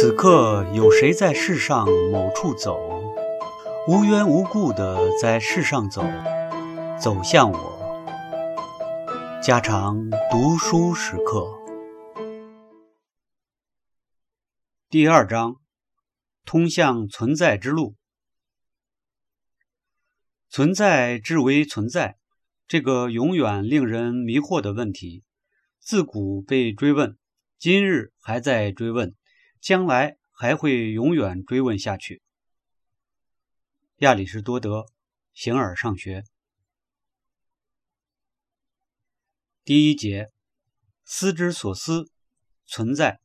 此刻有谁在世上某处走，无缘无故的在世上走，走向我。家常读书时刻，第二章：通向存在之路。存在之为存在，这个永远令人迷惑的问题，自古被追问，今日还在追问。将来还会永远追问下去。亚里士多德《形而上学》第一节：思之所思，存在。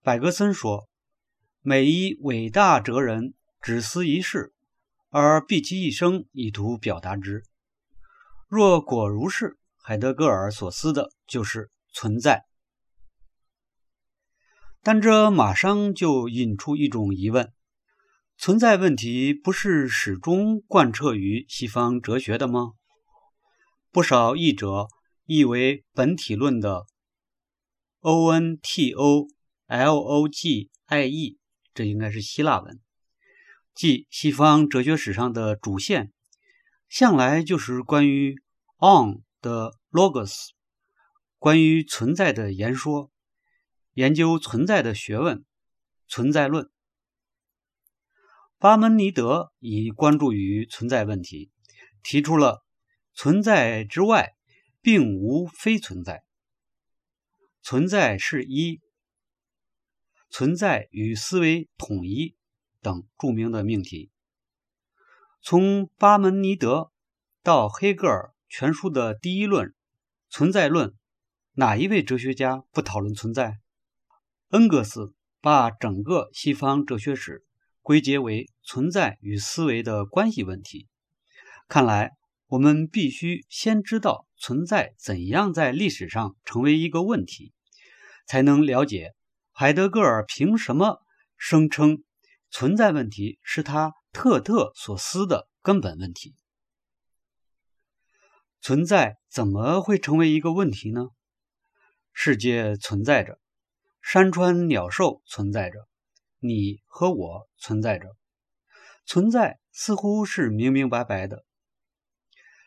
柏格森说：“每一伟大哲人只思一事，而毕其一生以图表达之。若果如是，海德格尔所思的就是存在。”但这马上就引出一种疑问：存在问题不是始终贯彻于西方哲学的吗？不少译者译为本体论的 ontologie，这应该是希腊文，即西方哲学史上的主线，向来就是关于 on 的 logos，关于存在的言说。研究存在的学问，存在论。巴门尼德以关注于存在问题，提出了存在之外并无非存在，存在是一，存在与思维统一等著名的命题。从巴门尼德到黑格尔全书的第一论存在论，哪一位哲学家不讨论存在？恩格斯把整个西方哲学史归结为存在与思维的关系问题。看来，我们必须先知道存在怎样在历史上成为一个问题，才能了解海德格尔凭什么声称存在问题是他特特所思的根本问题。存在怎么会成为一个问题呢？世界存在着。山川鸟兽存在着，你和我存在着，存在似乎是明明白白的。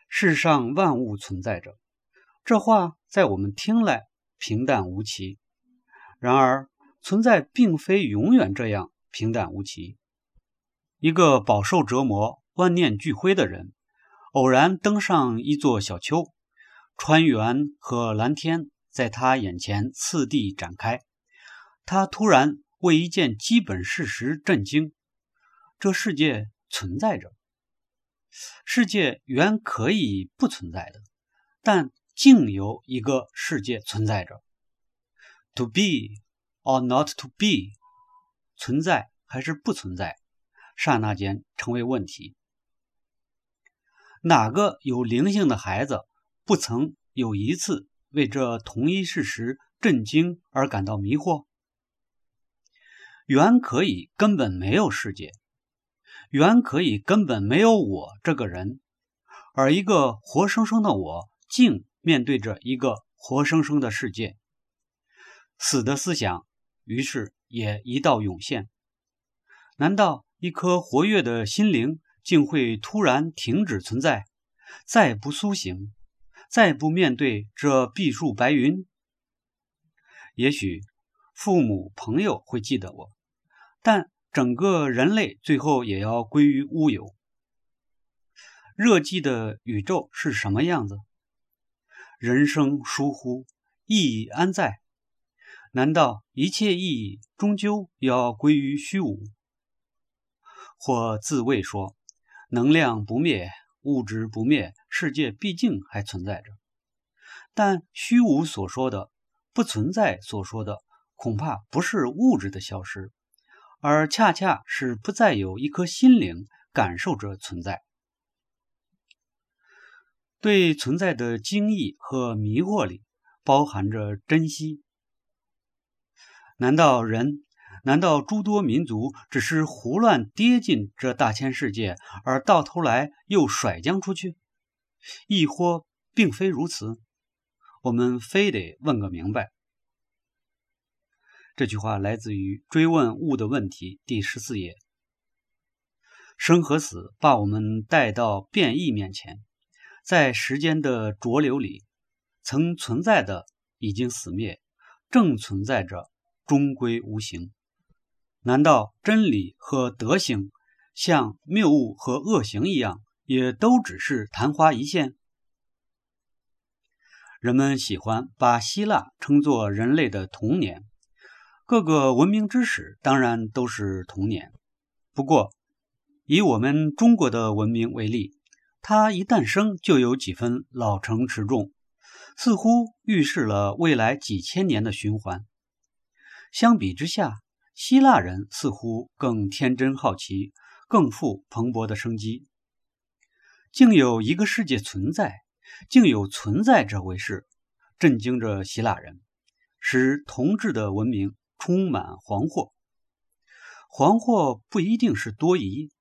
世上万物存在着，这话在我们听来平淡无奇。然而，存在并非永远这样平淡无奇。一个饱受折磨、万念俱灰的人，偶然登上一座小丘，川原和蓝天在他眼前次第展开。他突然为一件基本事实震惊：这世界存在着。世界原可以不存在的，但竟有一个世界存在着。To be or not to be，存在还是不存在，刹那间成为问题。哪个有灵性的孩子不曾有一次为这同一事实震惊而感到迷惑？原可以根本没有世界，原可以根本没有我这个人，而一个活生生的我，竟面对着一个活生生的世界。死的思想于是也一道涌现：难道一颗活跃的心灵竟会突然停止存在，再不苏醒，再不面对这碧树白云？也许父母朋友会记得我。但整个人类最后也要归于乌有。热寂的宇宙是什么样子？人生疏忽，意义安在？难道一切意义终究要归于虚无？或自谓说，能量不灭，物质不灭，世界毕竟还存在着。但虚无所说的，不存在所说的，恐怕不是物质的消失。而恰恰是不再有一颗心灵感受着存在，对存在的惊异和迷惑里包含着珍惜。难道人，难道诸多民族只是胡乱跌进这大千世界，而到头来又甩将出去？亦或并非如此？我们非得问个明白。这句话来自于《追问物的问题》第十四页。生和死把我们带到变异面前，在时间的浊流里，曾存在的已经死灭，正存在着，终归无形。难道真理和德行，像谬误和恶行一样，也都只是昙花一现？人们喜欢把希腊称作人类的童年。各个文明之始当然都是童年，不过以我们中国的文明为例，它一诞生就有几分老成持重，似乎预示了未来几千年的循环。相比之下，希腊人似乎更天真好奇，更富蓬勃的生机。竟有一个世界存在，竟有存在这回事，震惊着希腊人，使同质的文明。充满惶惑，惶惑不一定是多疑。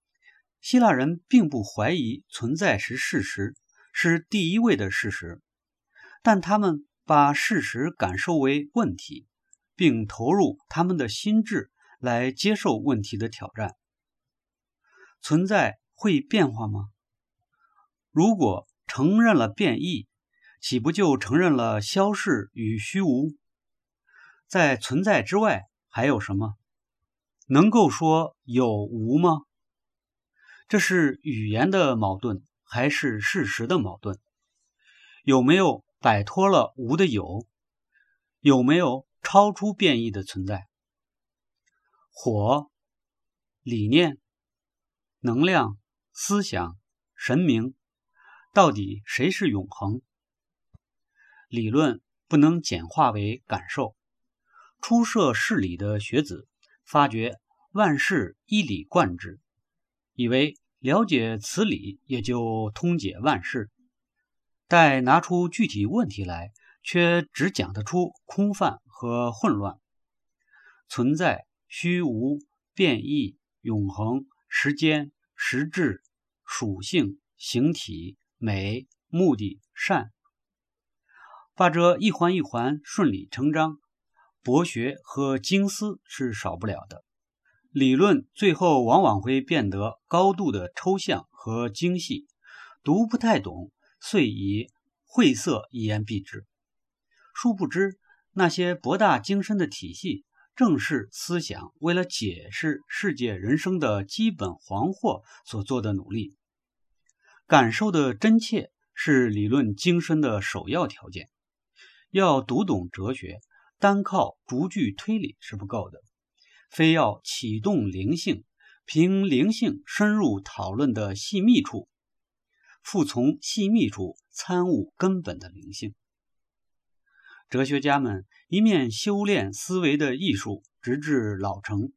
希腊人并不怀疑存在是事实，是第一位的事实，但他们把事实感受为问题，并投入他们的心智来接受问题的挑战。存在会变化吗？如果承认了变异，岂不就承认了消逝与虚无？在存在之外还有什么？能够说有无吗？这是语言的矛盾，还是事实的矛盾？有没有摆脱了无的有？有没有超出变异的存在？火、理念、能量、思想、神明，到底谁是永恒？理论不能简化为感受。初涉事理的学子发觉万事一理贯之，以为了解此理也就通解万事。待拿出具体问题来，却只讲得出空泛和混乱。存在、虚无、变异、永恒、时间、实质、属性、形体、美、目的、善，把这一环一环顺理成章。博学和精思是少不了的，理论最后往往会变得高度的抽象和精细，读不太懂，遂以晦涩一言蔽之。殊不知，那些博大精深的体系，正是思想为了解释世界人生的基本惶惑所做的努力。感受的真切是理论精深的首要条件。要读懂哲学。单靠逐句推理是不够的，非要启动灵性，凭灵性深入讨论的细密处，复从细密处参悟根本的灵性。哲学家们一面修炼思维的艺术，直至老成，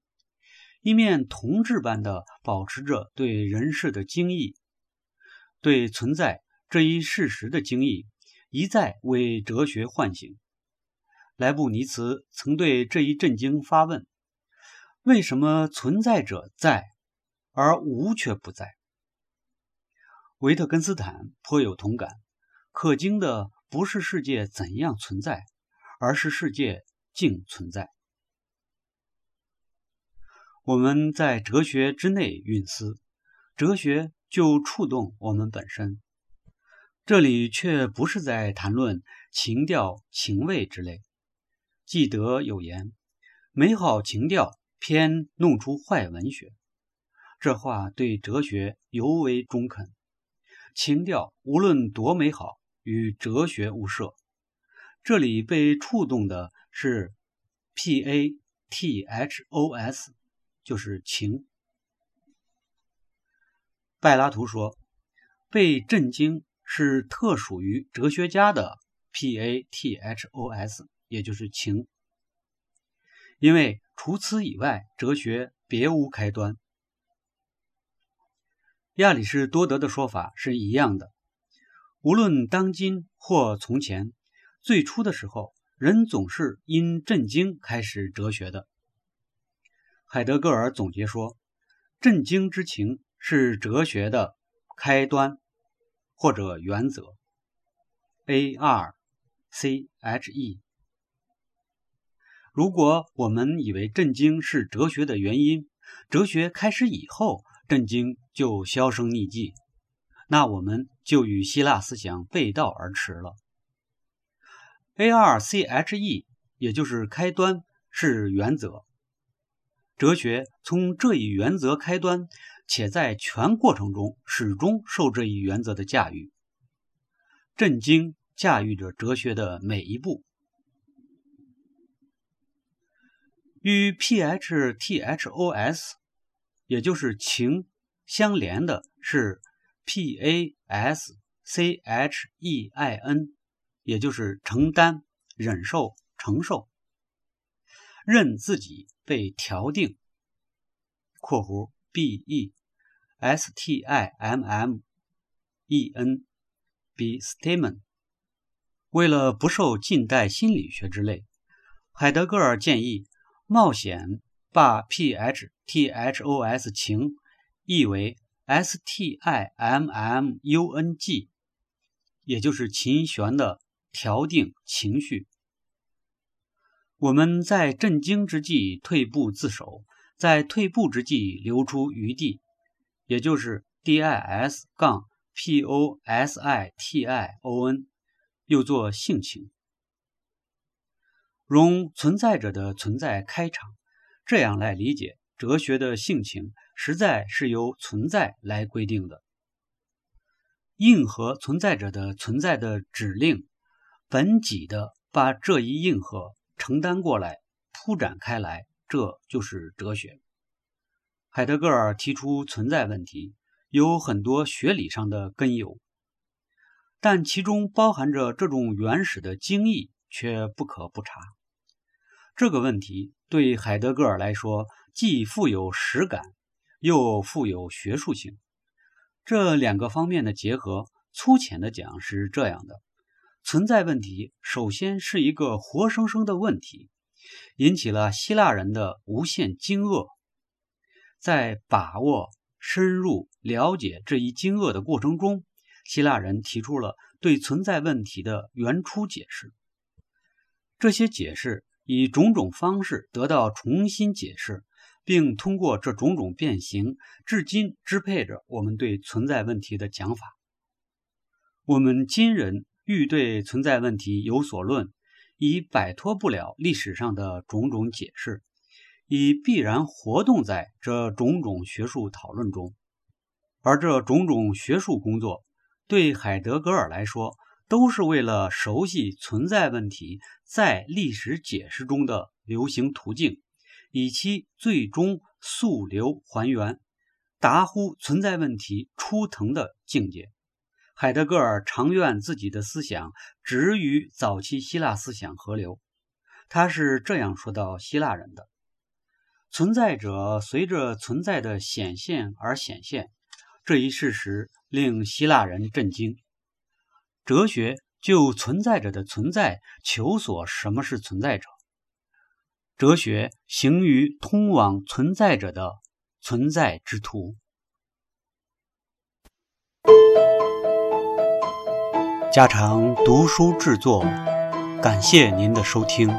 一面同志般的保持着对人世的精义，对存在这一事实的精义，一再为哲学唤醒。莱布尼茨曾对这一震惊发问：“为什么存在者在，而无却不在？”维特根斯坦颇有同感。可惊的不是世界怎样存在，而是世界竟存在。我们在哲学之内蕴思，哲学就触动我们本身。这里却不是在谈论情调、情味之类。记得有言：“美好情调偏弄出坏文学。”这话对哲学尤为中肯。情调无论多美好，与哲学无涉。这里被触动的是 pathos，就是情。柏拉图说：“被震惊是特属于哲学家的 pathos。”也就是情，因为除此以外，哲学别无开端。亚里士多德的说法是一样的。无论当今或从前，最初的时候，人总是因震惊开始哲学的。海德格尔总结说：“震惊之情是哲学的开端或者原则。”A R C H E。如果我们以为震惊是哲学的原因，哲学开始以后，震惊就销声匿迹，那我们就与希腊思想背道而驰了。A R C H E，也就是开端，是原则。哲学从这一原则开端，且在全过程中始终受这一原则的驾驭。震惊驾驭着哲学的每一步。与 P H T H O S，也就是情相连的是 P A S C H E I N。也就是承担、忍受、承受，任自己被调定（括弧 B E S T I M M E N B Statement）。为了不受近代心理学之累，海德格尔建议冒险把 P H T H O S 情译为 S T I M M U N G，也就是琴弦的。调定情绪，我们在震惊之际退步自首，在退步之际留出余地，也就是 D I S 杠 P O S I T I O N，又作性情。容存在者的存在开场，这样来理解哲学的性情，实在是由存在来规定的，应和存在者的存在的指令。本己的把这一应和承担过来，铺展开来，这就是哲学。海德格尔提出存在问题，有很多学理上的根由，但其中包含着这种原始的精义，却不可不察。这个问题对海德格尔来说，既富有实感，又富有学术性。这两个方面的结合，粗浅的讲是这样的。存在问题首先是一个活生生的问题，引起了希腊人的无限惊愕。在把握、深入了解这一惊愕的过程中，希腊人提出了对存在问题的原初解释。这些解释以种种方式得到重新解释，并通过这种种变形，至今支配着我们对存在问题的讲法。我们今人。欲对存在问题有所论，已摆脱不了历史上的种种解释，已必然活动在这种种学术讨论中。而这种种学术工作，对海德格尔来说，都是为了熟悉存在问题在历史解释中的流行途径，以其最终溯流还原，达乎存在问题初腾的境界。海德格尔常愿自己的思想止于早期希腊思想河流。他是这样说到希腊人的：存在者随着存在的显现而显现，这一事实令希腊人震惊。哲学就存在者的存在求索什么是存在者，哲学行于通往存在者的存在之途。家常读书制作，感谢您的收听。